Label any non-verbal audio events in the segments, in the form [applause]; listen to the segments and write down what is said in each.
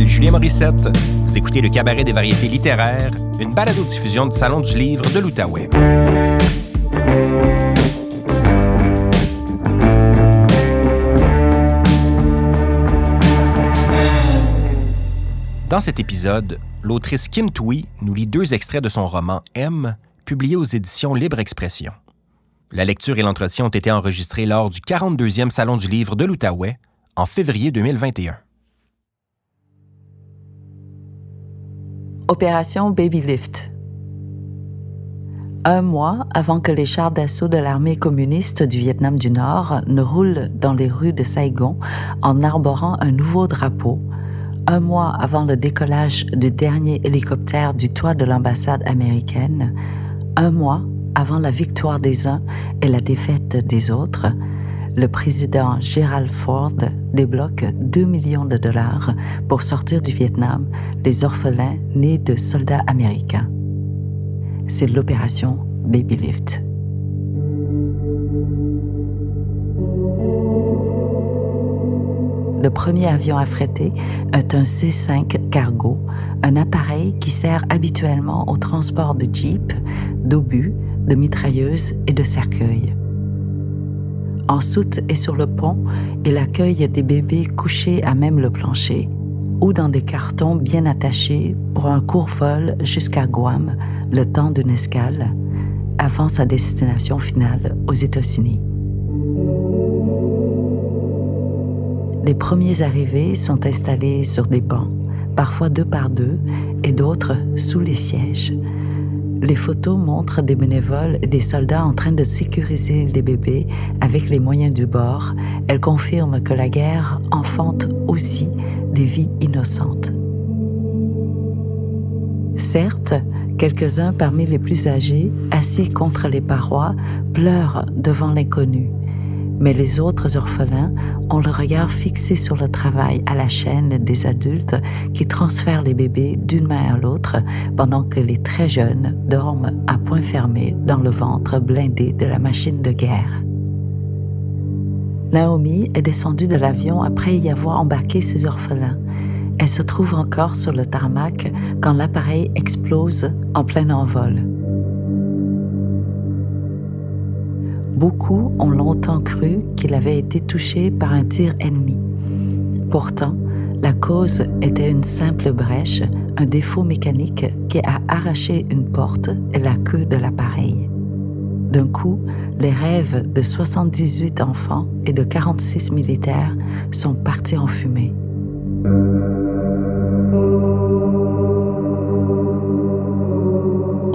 m'appelle Julien Morissette. Vous écoutez le Cabaret des variétés littéraires, une balado-diffusion du Salon du livre de l'Outaouais. Dans cet épisode, l'autrice Kim Tui nous lit deux extraits de son roman M, publié aux éditions Libre Expression. La lecture et l'entretien ont été enregistrés lors du 42e Salon du livre de l'Outaouais en février 2021. Opération Baby Lift. Un mois avant que les chars d'assaut de l'armée communiste du Vietnam du Nord ne roulent dans les rues de Saigon en arborant un nouveau drapeau, un mois avant le décollage du dernier hélicoptère du toit de l'ambassade américaine, un mois avant la victoire des uns et la défaite des autres, le président Gerald Ford débloque 2 millions de dollars pour sortir du Vietnam les orphelins nés de soldats américains. C'est l'opération Baby Lift. Le premier avion affrété est un C-5 Cargo, un appareil qui sert habituellement au transport de jeeps, d'obus, de mitrailleuses et de cercueils. En soute et sur le pont, il accueille des bébés couchés à même le plancher ou dans des cartons bien attachés pour un court vol jusqu'à Guam, le temps d'une escale, avant sa destination finale aux États-Unis. Les premiers arrivés sont installés sur des bancs, parfois deux par deux, et d'autres sous les sièges. Les photos montrent des bénévoles et des soldats en train de sécuriser les bébés avec les moyens du bord. Elles confirment que la guerre enfante aussi des vies innocentes. Certes, quelques-uns parmi les plus âgés, assis contre les parois, pleurent devant l'inconnu mais les autres orphelins ont le regard fixé sur le travail à la chaîne des adultes qui transfèrent les bébés d'une main à l'autre pendant que les très jeunes dorment à point fermé dans le ventre blindé de la machine de guerre. Naomi est descendue de l'avion après y avoir embarqué ses orphelins. Elle se trouve encore sur le tarmac quand l'appareil explose en plein envol. Beaucoup ont longtemps cru qu'il avait été touché par un tir ennemi. Pourtant, la cause était une simple brèche, un défaut mécanique qui a arraché une porte et la queue de l'appareil. D'un coup, les rêves de 78 enfants et de 46 militaires sont partis en fumée.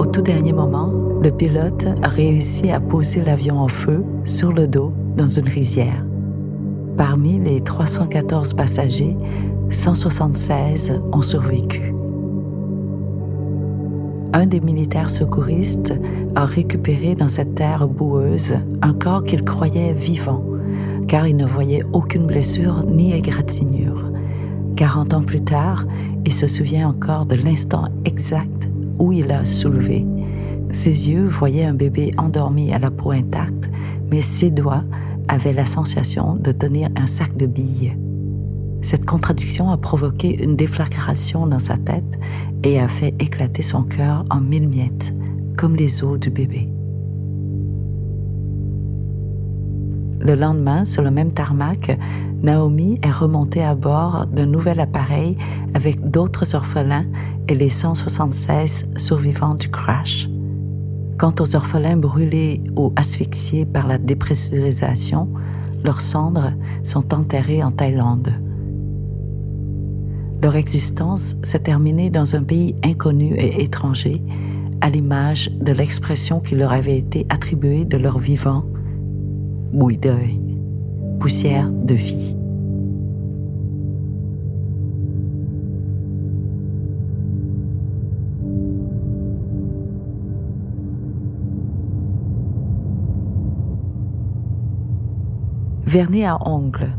Au tout dernier moment, le pilote a réussi à poser l'avion en feu sur le dos dans une rizière. Parmi les 314 passagers, 176 ont survécu. Un des militaires secouristes a récupéré dans cette terre boueuse un corps qu'il croyait vivant, car il ne voyait aucune blessure ni égratignure. 40 ans plus tard, il se souvient encore de l'instant exact où il a soulevé ses yeux voyaient un bébé endormi à la peau intacte, mais ses doigts avaient la sensation de tenir un sac de billes. Cette contradiction a provoqué une déflagration dans sa tête et a fait éclater son cœur en mille miettes, comme les os du bébé. Le lendemain, sur le même tarmac, Naomi est remontée à bord d'un nouvel appareil avec d'autres orphelins et les 176 survivants du crash. Quant aux orphelins brûlés ou asphyxiés par la dépressurisation, leurs cendres sont enterrées en Thaïlande. Leur existence s'est terminée dans un pays inconnu et étranger, à l'image de l'expression qui leur avait été attribuée de leur vivant, bouille d'œil, poussière de vie. Vernis à ongles.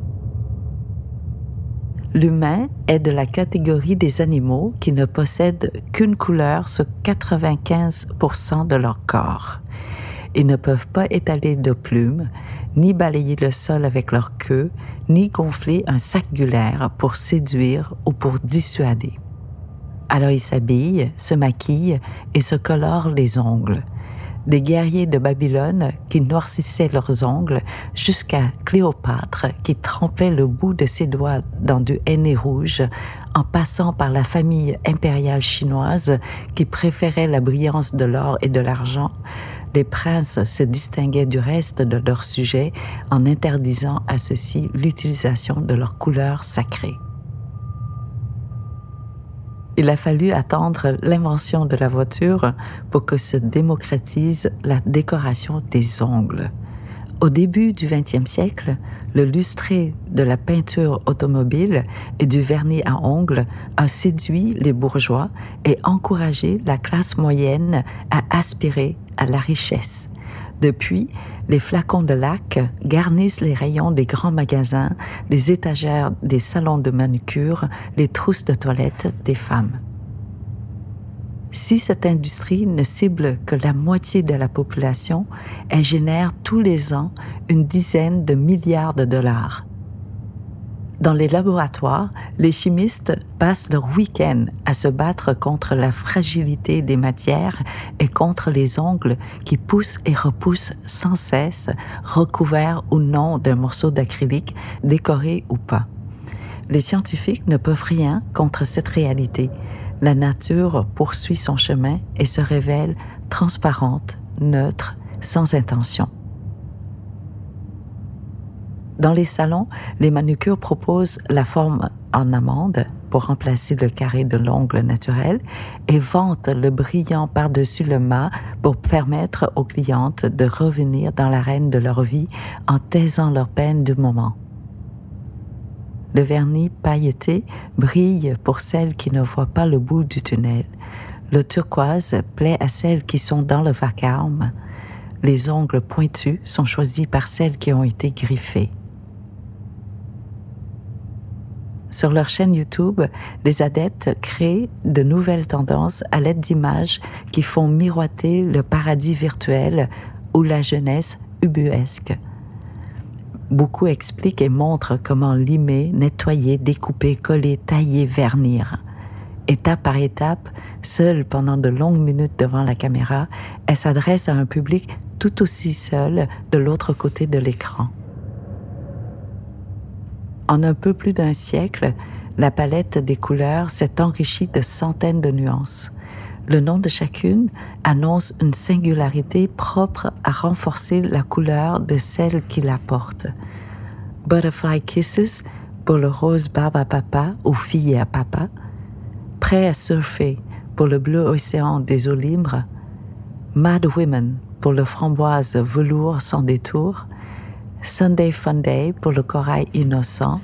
L'humain est de la catégorie des animaux qui ne possèdent qu'une couleur sur 95% de leur corps. Ils ne peuvent pas étaler de plumes, ni balayer le sol avec leur queue, ni gonfler un sac gulaire pour séduire ou pour dissuader. Alors ils s'habillent, se maquillent et se colorent les ongles. Des guerriers de Babylone qui noircissaient leurs ongles jusqu'à Cléopâtre qui trempait le bout de ses doigts dans du henné rouge en passant par la famille impériale chinoise qui préférait la brillance de l'or et de l'argent, les princes se distinguaient du reste de leurs sujets en interdisant à ceux-ci l'utilisation de leurs couleurs sacrées. Il a fallu attendre l'invention de la voiture pour que se démocratise la décoration des ongles. Au début du XXe siècle, le lustré de la peinture automobile et du vernis à ongles a séduit les bourgeois et encouragé la classe moyenne à aspirer à la richesse. Depuis, les flacons de lac garnissent les rayons des grands magasins, les étagères des salons de manucure, les trousses de toilette des femmes. Si cette industrie ne cible que la moitié de la population, elle génère tous les ans une dizaine de milliards de dollars. Dans les laboratoires, les chimistes passent leur week-end à se battre contre la fragilité des matières et contre les ongles qui poussent et repoussent sans cesse, recouverts ou non d'un morceau d'acrylique, décoré ou pas. Les scientifiques ne peuvent rien contre cette réalité la nature poursuit son chemin et se révèle transparente, neutre, sans intention. Dans les salons, les manucures proposent la forme en amande pour remplacer le carré de l'ongle naturel et vantent le brillant par-dessus le mât pour permettre aux clientes de revenir dans l'arène de leur vie en taisant leur peine du moment. Le vernis pailleté brille pour celles qui ne voient pas le bout du tunnel. Le turquoise plaît à celles qui sont dans le vacarme. Les ongles pointus sont choisis par celles qui ont été griffées. Sur leur chaîne YouTube, les adeptes créent de nouvelles tendances à l'aide d'images qui font miroiter le paradis virtuel ou la jeunesse ubuesque. Beaucoup expliquent et montrent comment limer, nettoyer, découper, coller, tailler, vernir. Étape par étape, seule pendant de longues minutes devant la caméra, elle s'adresse à un public tout aussi seul de l'autre côté de l'écran. En un peu plus d'un siècle, la palette des couleurs s'est enrichie de centaines de nuances. Le nom de chacune annonce une singularité propre à renforcer la couleur de celle qui la porte. Butterfly Kisses pour le rose barbe à papa ou fille à papa. Prêt à surfer pour le bleu océan des eaux libres. Mad Women pour le framboise velours sans détour. Sunday Funday pour le corail innocent.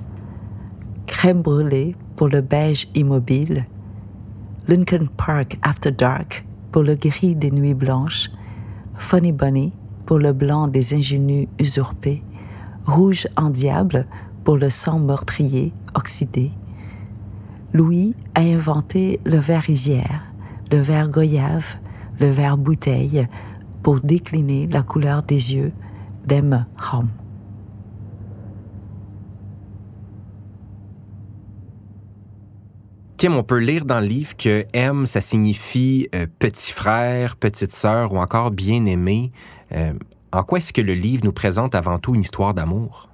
Crème brûlée pour le beige immobile Lincoln Park After Dark pour le gris des nuits blanches, Funny Bunny pour le blanc des ingénus usurpés, Rouge en diable pour le sang meurtrier oxydé. Louis a inventé le verre isière, le verre goyave, le verre bouteille pour décliner la couleur des yeux d'Em Hom. On peut lire dans le livre que M, ça signifie euh, petit frère, petite sœur ou encore bien-aimé. Euh, en quoi est-ce que le livre nous présente avant tout une histoire d'amour?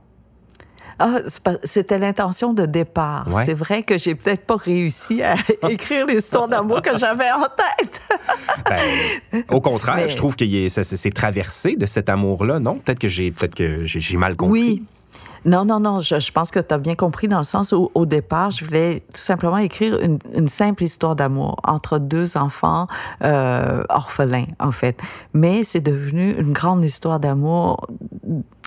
Ah, c'était l'intention de départ. C'est vrai que j'ai peut-être pas réussi à [laughs] écrire l'histoire d'amour que j'avais en tête. Ben, au contraire, je trouve que c'est traversé de cet amour-là, non? Peut-être que j'ai peut-être que j'ai mal compris. Oui, non, non, non. Je, pense que tu as bien compris dans le sens où, au départ, je voulais tout simplement écrire une, simple histoire d'amour entre deux enfants euh, orphelins, en fait. Mais c'est devenu une grande histoire d'amour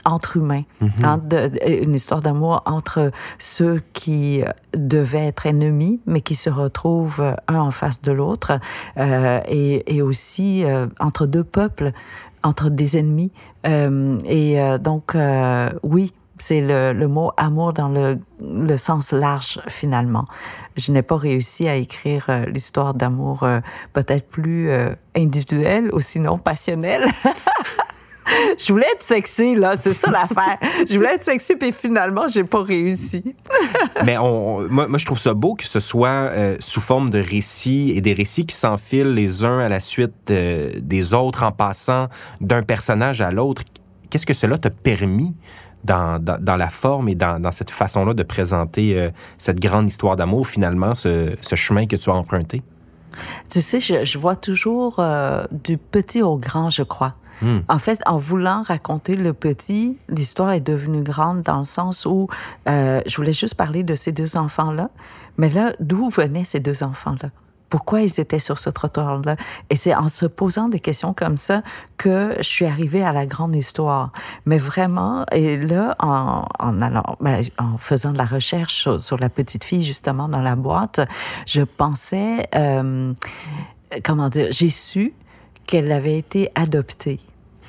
entre humains, mm-hmm. hein, une histoire d'amour entre ceux qui devaient être ennemis, mais qui se retrouvent un en face de l'autre, euh, et, aussi euh, entre deux peuples, entre des ennemis. et donc, oui, c'est le, mot amour dans le, sens large finalement. Je n'ai pas réussi à écrire euh, l'histoire d'amour euh, peut-être plus euh, individuelle ou sinon passionnelle. [laughs] je voulais être sexy, là, c'est ça l'affaire. je voulais être sexy, puis finalement, j'ai pas réussi. [laughs] Mais on, moi, je trouve ça beau que ce soit sous forme de récits et des récits qui s'enfilent les uns à la suite des autres en passant d'un personnage à l'autre. Qu'est-ce que cela t'a permis dans, dans, la forme et dans, dans cette façon-là de présenter euh, cette grande histoire d'amour, finalement, ce, ce, chemin que tu as emprunté? Tu sais, je, je vois toujours du petit au grand, je crois. Hmm. En fait, en voulant raconter le petit, l'histoire est devenue grande dans le sens où euh, je voulais juste parler de ces deux enfants-là. Mais là, d'où venaient ces deux enfants-là? Pourquoi ils étaient sur ce trottoir-là. Et c'est en se posant des questions comme ça que je suis arrivée à la grande histoire. Mais vraiment, et là, en, en allant, ben, en faisant de la recherche sur, la petite fille justement dans la boîte, je pensais, euh, comment dire, j'ai su qu'elle avait été adoptée.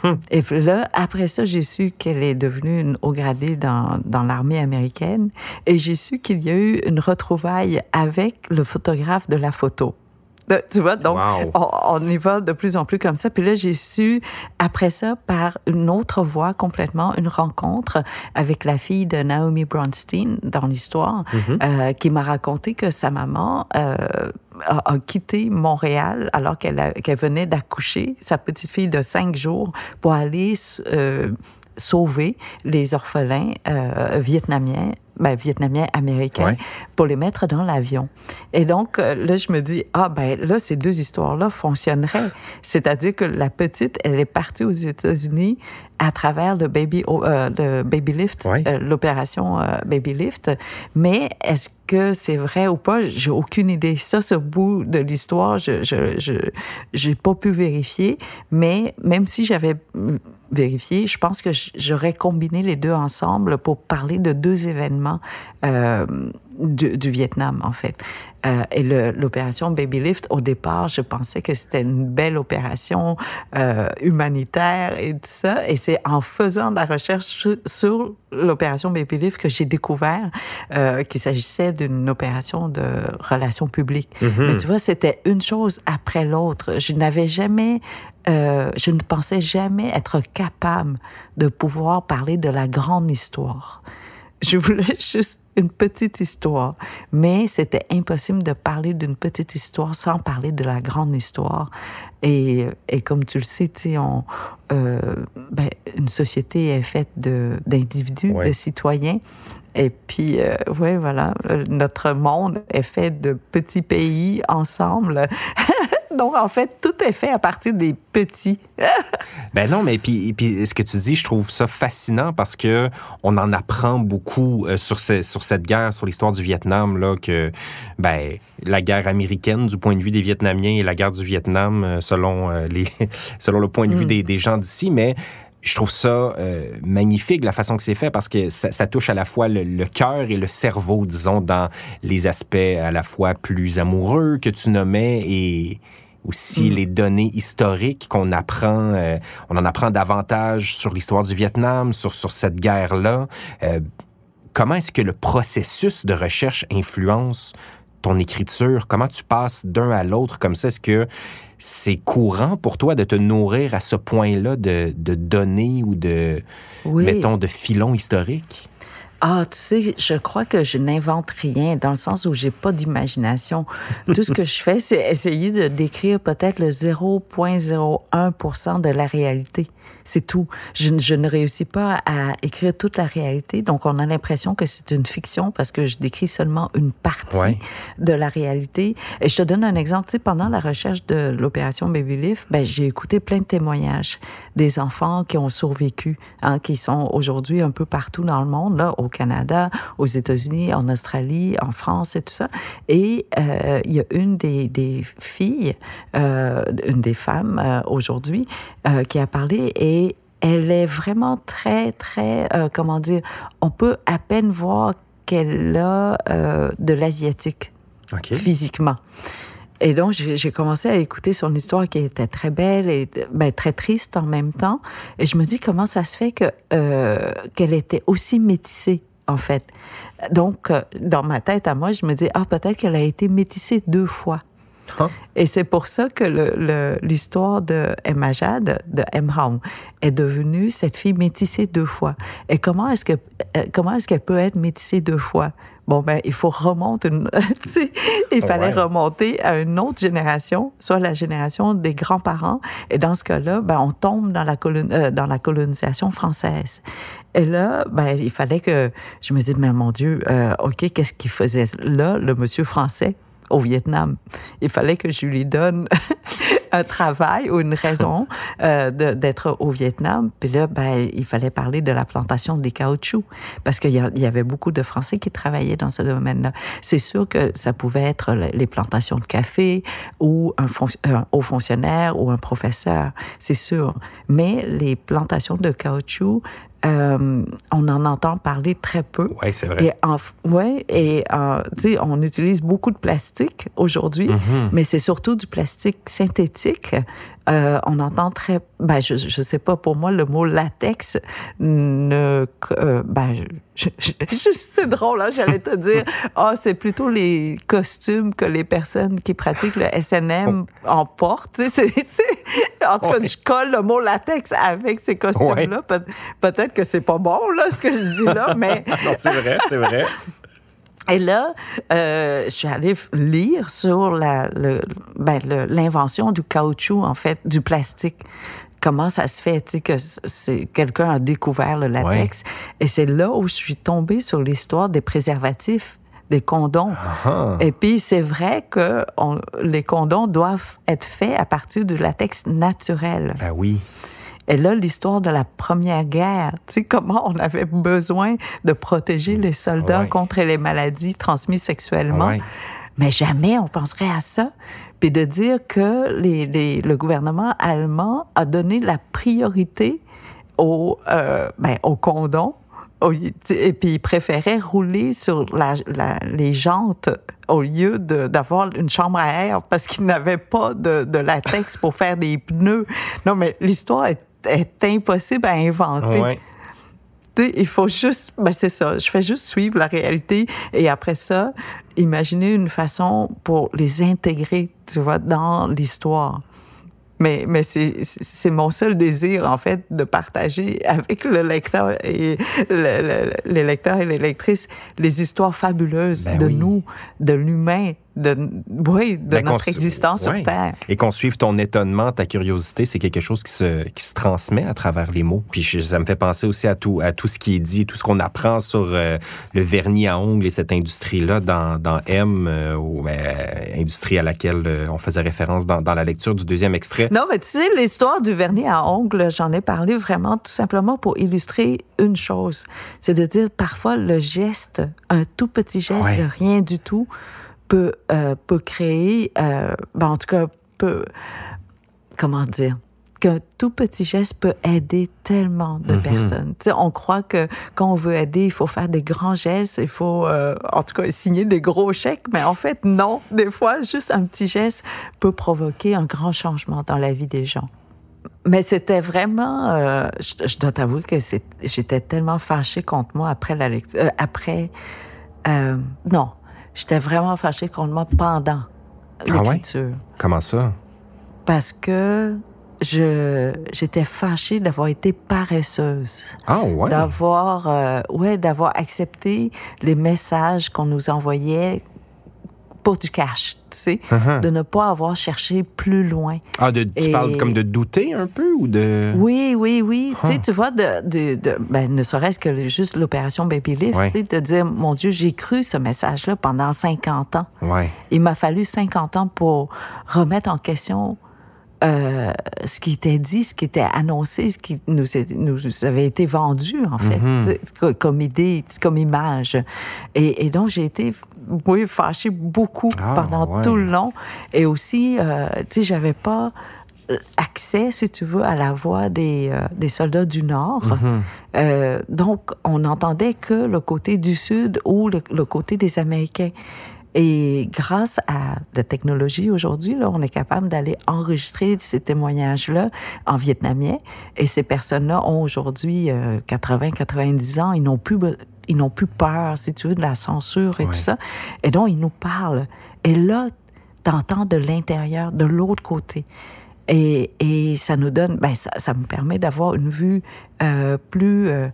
Hmm. Et là, après ça, j'ai su qu'elle est devenue une haut gradée dans, dans l'armée américaine et j'ai su qu'il y a eu une retrouvaille avec le photographe de la photo. Tu vois, donc on, y va de plus en plus comme ça. Puis là, j'ai su, après ça, par une autre voie complètement, une rencontre avec la fille de Naomi Bronstein dans l'histoire, mm-hmm. euh, qui m'a raconté que sa maman euh, a, quitté Montréal alors qu'elle venait d'accoucher, sa petite fille de cinq jours, pour aller euh, sauver les orphelins euh, vietnamiens ben, vietnamiens américains pour les mettre dans l'avion. Et donc, euh, là, je me dis, ah, ben là, ces deux histoires-là fonctionneraient. C'est-à-dire que la petite, elle est partie aux États-Unis à travers le Baby, euh, le baby Lift, euh, l'opération Baby Lift. Mais est-ce que c'est vrai ou pas? J'ai aucune idée. Ça, ce bout de l'histoire, je, je, je, j'ai pas pu vérifier. Mais même si j'avais vérifié, je pense que j'aurais combiné les deux ensemble pour parler de deux événements euh, du, Vietnam, en fait. Euh, et l'opération Baby Lift, au départ, je pensais que c'était une belle opération euh, humanitaire et tout ça. Et c'est en faisant de la recherche sur l'opération Baby Lift que j'ai découvert qu'il s'agissait d'une opération de relations publiques. Mm-hmm. Mais tu vois, c'était une chose après l'autre. Je n'avais jamais je ne pensais jamais être capable de pouvoir parler de la grande histoire. Je voulais [laughs] juste une petite histoire, mais c'était impossible de parler d'une petite histoire sans parler de la grande histoire. Et, et comme tu le sais, on, euh, ben, une société est faite d'individus, de, citoyens. Et puis, euh, ouais, voilà, notre monde est fait de petits pays ensemble. [laughs] Donc, en fait, tout est fait à partir des petits. [laughs] ben non, mais puis, puis ce que tu dis, je trouve ça fascinant parce que on en apprend beaucoup euh, sur, sur cette guerre, sur l'histoire du Vietnam, là, que ben, la guerre américaine du point de vue des Vietnamiens et la guerre du Vietnam euh, selon, euh, les, [laughs] selon le point de vue mm. des, des gens d'ici, mais je trouve ça magnifique la façon que c'est fait parce que ça, touche à la fois le, le cœur et le cerveau, disons, dans les aspects à la fois plus amoureux que tu nommais et, aussi mm. les données historiques qu'on apprend, euh, on en apprend davantage sur l'histoire du Vietnam, sur, sur cette guerre-là. Euh, comment est-ce que le processus de recherche influence ton écriture? Comment tu passes d'un à l'autre comme ça? Est-ce que c'est courant pour toi de te nourrir à ce point-là de, de données ou de, mettons, de filons historiques? Ah, tu sais, je crois que je n'invente rien dans le sens où j'ai pas d'imagination. Tout ce que je fais, c'est essayer de décrire peut-être le 0.01% de la réalité. C'est tout. Je, je, ne réussis pas à écrire toute la réalité, donc on a l'impression que c'est une fiction parce que je décris seulement une partie de la réalité. Et je te donne un exemple. Tu sais, pendant la recherche de l'opération Baby Leaf, ben, j'ai écouté plein de témoignages des enfants qui ont survécu, hein, qui sont aujourd'hui un peu partout dans le monde, là, au Canada, aux États-Unis, en Australie, en France et tout ça. Et euh, il y a une des, des filles, euh, une des femmes euh, aujourd'hui, qui a parlé et elle est vraiment très, très, comment dire, on peut à peine voir qu'elle a de l'asiatique physiquement. Et donc, j'ai commencé à écouter son histoire qui était très belle et ben, très triste en même temps. Et je me dis comment ça se fait que euh, qu'elle était aussi métissée, en fait? Donc, dans ma tête à moi, je me dis, ah, peut-être qu'elle a été métissée deux fois. Hein? Et c'est pour ça que l'histoire de Emma Jade, de Emma est devenue cette fille métissée deux fois. Et comment est-ce euh, comment est-ce qu'elle peut être métissée deux fois? Bon ben il faut remonter une, [laughs] il fallait remonter à une autre génération, soit la génération des grands-parents. Et dans ce cas-là, ben on tombe dans la euh, dans la colonisation française. Et là, ben, il fallait que je me dise, mais mon Dieu, euh, OK, qu'est-ce qu'il faisait là, le monsieur français? au Vietnam? Il fallait que je lui donne un travail ou une raison euh, d'être au Vietnam. Puis là, ben, il fallait parler de la plantation des caoutchoucs parce qu'il y, avait beaucoup de Français qui travaillaient dans ce domaine-là. C'est sûr que ça pouvait être les plantations de café ou un, haut fonctionnaire ou un professeur, c'est sûr. Mais les plantations de caoutchouc, euh, on en entend parler très peu. Oui, c'est vrai. Et ouais, et euh, tu sais, on utilise beaucoup de plastique aujourd'hui, mm-hmm. mais c'est surtout du plastique synthétique. Euh, on entend très, ben, je, je sais pas, pour moi, le mot latex ne, euh, ben, c'est drôle, hein, j'allais te dire, [laughs] ah, oh, c'est plutôt les costumes que les personnes qui pratiquent le SNM en portent. [laughs] en tout cas, je colle le mot latex avec ces costumes-là. peut-être que c'est pas bon, là, ce que je dis là, [laughs] mais. non, c'est vrai, c'est vrai. Et là, euh, je suis allée lire sur ben, l'invention du caoutchouc, en fait, du plastique. Comment ça se fait, tu sais, que c'est, quelqu'un a découvert le latex. Et c'est là où je suis tombée sur l'histoire des préservatifs des condoms. Ah ah. Et puis, c'est vrai que les condoms doivent être faits à partir du latex naturel. Ben oui. Et là, l'histoire de la Première Guerre, tu sais, comment on avait besoin de protéger les soldats contre les maladies transmises sexuellement. Mais jamais on penserait à ça. Puis de dire que les, le gouvernement allemand a donné la priorité au, euh, ben, au condom et puis il préférait rouler sur la, les jantes au lieu d'avoir une chambre à air parce qu'il n'avait pas de, de, latex pour faire des pneus. Non, mais l'histoire est est impossible à inventer. il faut juste, ben c'est ça, je fais juste suivre la réalité et après ça, imaginer une façon pour les intégrer, tu vois, dans l'histoire. Mais, mais c'est mon seul désir, en fait, de partager avec le lecteur et les lecteurs et les lectrices les histoires fabuleuses ben de nous, de l'humain, de, oui, de ben, notre existence sur Terre. Et qu'on suive ton étonnement, ta curiosité, c'est quelque chose qui se, qui se transmet à travers les mots. Puis ça me fait penser aussi à tout, à tout ce qui est dit, tout ce qu'on apprend sur euh, le vernis à ongles et cette industrie-là dans, dans M, euh, ou ben, industrie à laquelle euh, on faisait référence dans, dans, la lecture du deuxième extrait. Non, mais tu sais, l'histoire du vernis à ongles, j'en ai parlé vraiment tout simplement pour illustrer une chose. C'est de dire parfois le geste, un tout petit geste de rien du tout, peut, euh, peut créer, euh, ben en tout cas, peut, comment dire, qu'un tout petit geste peut aider tellement de mhm. personnes. Tu sais, on croit que quand on veut aider, il faut faire des grands gestes, il faut, euh, en tout cas, signer des gros chèques, mais en fait, non. Des fois, juste un petit geste peut provoquer un grand changement dans la vie des gens. Mais c'était vraiment, je, dois t'avouer que j'étais tellement fâchée contre moi après la lecture, après, non, J'étais vraiment fâchée contre moi pendant ah l'écriture. Comment ça? Parce que je j'étais fâchée d'avoir été paresseuse. Ah ouais? D'avoir euh, ouais, d'avoir accepté les messages qu'on nous envoyait pour du cash, tu sais, uh-huh. de ne pas avoir cherché plus loin. Ah, de, tu parles comme de douter un peu ou de... Oui, oui, oui. Tu sais, tu vois, de, de, de ben, ne serait-ce que juste l'opération Baby Lift, tu sais, de dire, mon Dieu, j'ai cru ce message-là pendant 50 ans. Ouais. Il m'a fallu 50 ans pour remettre en question euh, ce qui était dit, ce qui était annoncé, ce qui nous, nous avait été vendu, en fait, mm-hmm. comme idée, comme image. Et, et donc, j'ai été, oui, fâchée beaucoup ah, pendant tout le long. Et aussi, euh, tu sais, j'avais pas accès, si tu veux, à la voix des, euh, des soldats du Nord. Euh, donc, on n'entendait que le côté du Sud ou le, le côté des Américains. Et grâce à la technologie aujourd'hui, là, on est capable d'aller enregistrer ces témoignages-là en vietnamien. Et ces personnes-là ont aujourd'hui 80, euh, 90 ans. Ils n'ont plus, ils n'ont plus peur, si tu veux, de la censure et tout ça. Et donc, ils nous parlent. Et là, t'entends de l'intérieur, de l'autre côté. Et, et, ça nous donne, ben ça, ça me permet d'avoir une vue euh, plus euh,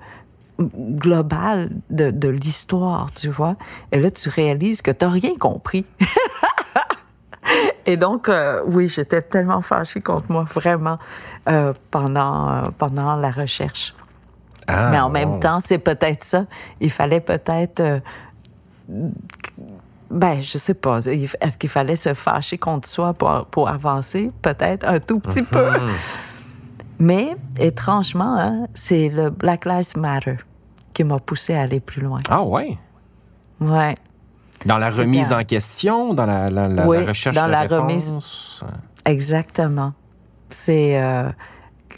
globale de, de l'histoire, tu vois. Et là, tu réalises que tu n'as rien compris. [laughs] Et donc, euh, oui, j'étais tellement fâchée contre moi, vraiment, euh, pendant, euh, pendant la recherche. Ah, Mais en wow. même temps, c'est peut-être ça. Il fallait peut-être. ben, je sais pas. Est-ce qu'il fallait se fâcher contre soi pour, pour avancer? Peut-être un tout petit peu. Mhm. Mais, étrangement, hein, c'est le Black Lives Matter qui m'a poussé à aller plus loin. Ah ouais? Ouais. Dans la remise en question, dans la, la- la- Oui, la recherche dans de la réponse. remise. Exactement. C'est euh,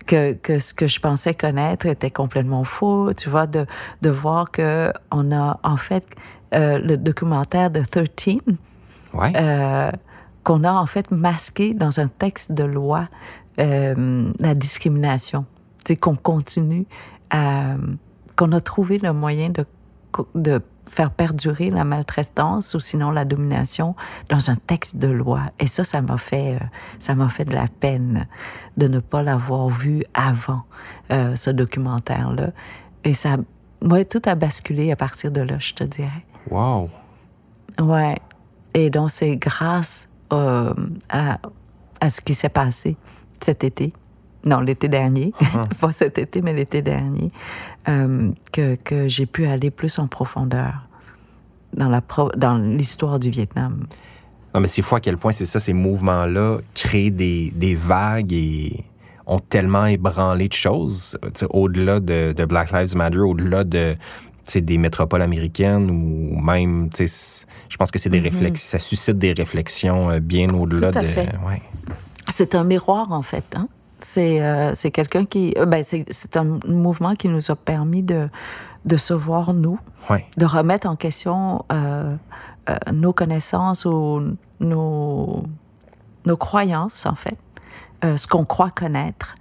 que, que ce que je pensais connaître était complètement faux. Tu vois, de, de voir que on a en fait euh, le documentaire de 13 Ouais. euh, qu'on a en fait masqué dans un texte de loi la discrimination. C'est qu'on continue à qu'on a trouvé le moyen de faire perdurer la maltraitance ou sinon la domination dans un texte de loi. Et ça, ça m'a fait, euh, ça m'a fait de la peine de ne pas l'avoir vu avant euh, ce documentaire-là. Et ça, ouais, tout a basculé à partir de là, je te dirais. Wow. Ouais. Et donc, c'est grâce euh, à, à ce qui s'est passé cet été. Non, l'été dernier. [laughs] Pas cet été, mais l'été dernier. Euh, que, que j'ai pu aller plus en profondeur dans la pro- dans l'histoire du Vietnam. Non, mais c'est fou à quel point c'est ça, ces mouvements-là créent des, des vagues et ont tellement ébranlé de choses, au-delà de, de Black Lives Matter, au-delà de des métropoles américaines ou même, je pense que c'est des réflexions, ça suscite des réflexions euh, bien au-delà de. Ouais. C'est un miroir, en fait. Hein? C'est euh, c'est quelqu'un qui. euh, ben, c'est un mouvement qui nous a permis de, de se voir, nous, Ouais. de remettre en question euh, nos connaissances ou nos, nos croyances, en fait, ce qu'on croit connaître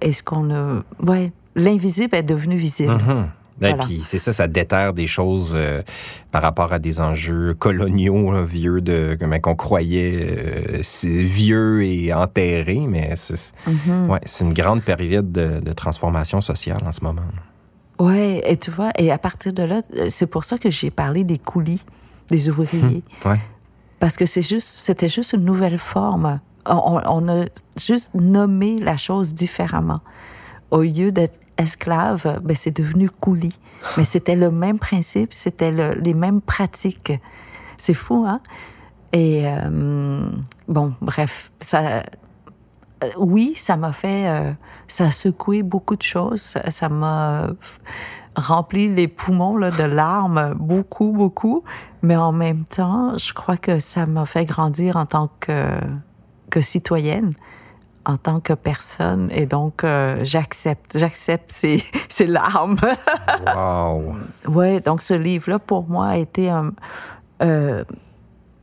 et ce qu'on. Ouais, l'invisible est devenu visible. Mhm. Ben, Voilà. Puis c'est ça, ça déterre des choses euh, par rapport à des enjeux coloniaux, là, vieux, de, qu'on croyait euh, vieux et enterrés, mais c'est Mhm. ouais, c'est une grande période de, de transformation sociale en ce moment. Ouais, et tu vois, et à partir de là, euh, c'est pour ça que j'ai parlé des coulis, des ouvriers. Ouais. Parce que c'est juste, c'était juste une nouvelle forme. On- on a juste nommé la chose différemment. Au lieu d'être esclave, ben c'est devenu coulis. Mais c'était le même principe, c'était le- les mêmes pratiques. C'est fou, hein? Et euh, bon, bref, ça, euh, oui, ça m'a fait, euh, ça a secoué beaucoup de choses. Ça- m'a rempli les poumons là, de larmes, beaucoup, beaucoup. Mais en même temps, je crois que ça m'a fait grandir en tant que, que citoyenne, en tant que personne. Et donc, euh, j'accepte, j'accepte ces, [laughs] ces larmes. Wow. [laughs] Oui, donc ce livre-là, pour moi, a été un, euh,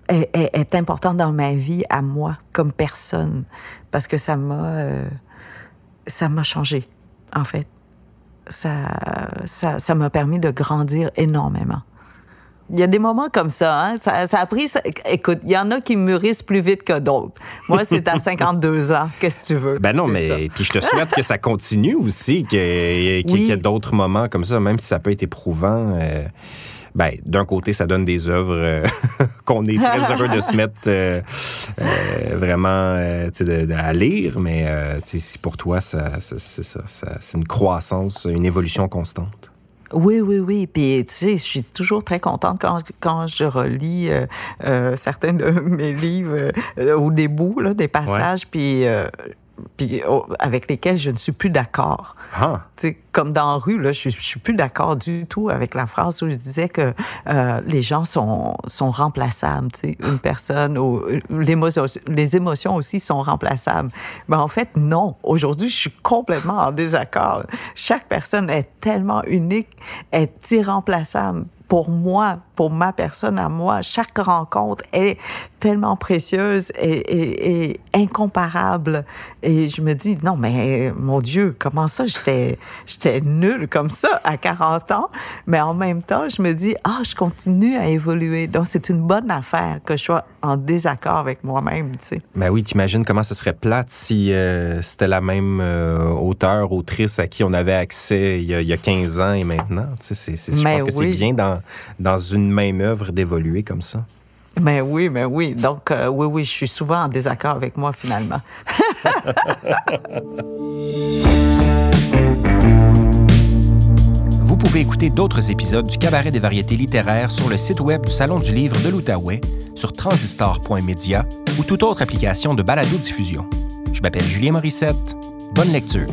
est, est- est important dans ma vie à moi, comme personne, parce que ça m'a euh, ça m'a changé, en fait. Ça ça ça m'a permis de grandir énormément. Il y a des moments comme ça, hein? ça, ça a pris... ça- écoute, il y en a qui mûrissent plus vite que d'autres. Moi, c'est à [laughs] 52 ans. Qu'est-ce que tu veux? Ben non, mais puis je te souhaite que ça continue aussi, qu'il y ait y d'autres moments comme ça, même si ça peut être éprouvant. euh, ben, d'un côté, ça donne des œuvres euh, [laughs] qu'on est très heureux de se [laughs] mettre euh, euh, vraiment de- de- à lire, mais si pour toi, ça, ça- c'est ça, ça- c'est une croissance, une évolution constante. Oui, oui, oui. Puis, tu sais, je suis toujours très contente quand, quand je relis euh, euh, certains de [laughs] mes livres euh, ou des bouts, là, des passages, puis, euh, puis oh, avec lesquels je ne suis plus d'accord. Ah, comme dans la rue, là, je, je suis plus d'accord du tout avec la phrase où je disais que euh, les gens sont, sont remplaçables. Une personne ou euh, les émotions aussi sont remplaçables. Mais en fait, non. Aujourd'hui, je suis complètement en désaccord. Chaque personne est tellement unique, est irremplaçable pour moi, pour ma personne à moi. Chaque rencontre est tellement précieuse et, et, incomparable. Et je me dis, non, mais mon Dieu, comment ça, j'étais, j'étais nulle comme ça à 40 ans? Mais en même temps, je me dis, ah, je continue à évoluer. Donc, c'est une bonne affaire que je sois en désaccord avec moi-même, tu sais. Ben oui, t'imagines comment ce serait plate si euh, c'était la même euh, auteur, autrice à qui on avait accès il y a, 15 ans et maintenant. Tu sais, je pense que c'est bien dans, dans une même œuvre d'évoluer comme ça? Mais oui, mais oui. Donc, euh, oui, oui, je suis souvent en désaccord avec moi, finalement. [laughs] Vous pouvez écouter d'autres épisodes du Cabaret des variétés littéraires sur le site web du Salon du livre de l'Outaouais, sur transistor.media ou toute autre application de balado-diffusion. Je m'appelle Julien Morissette. Bonne lecture.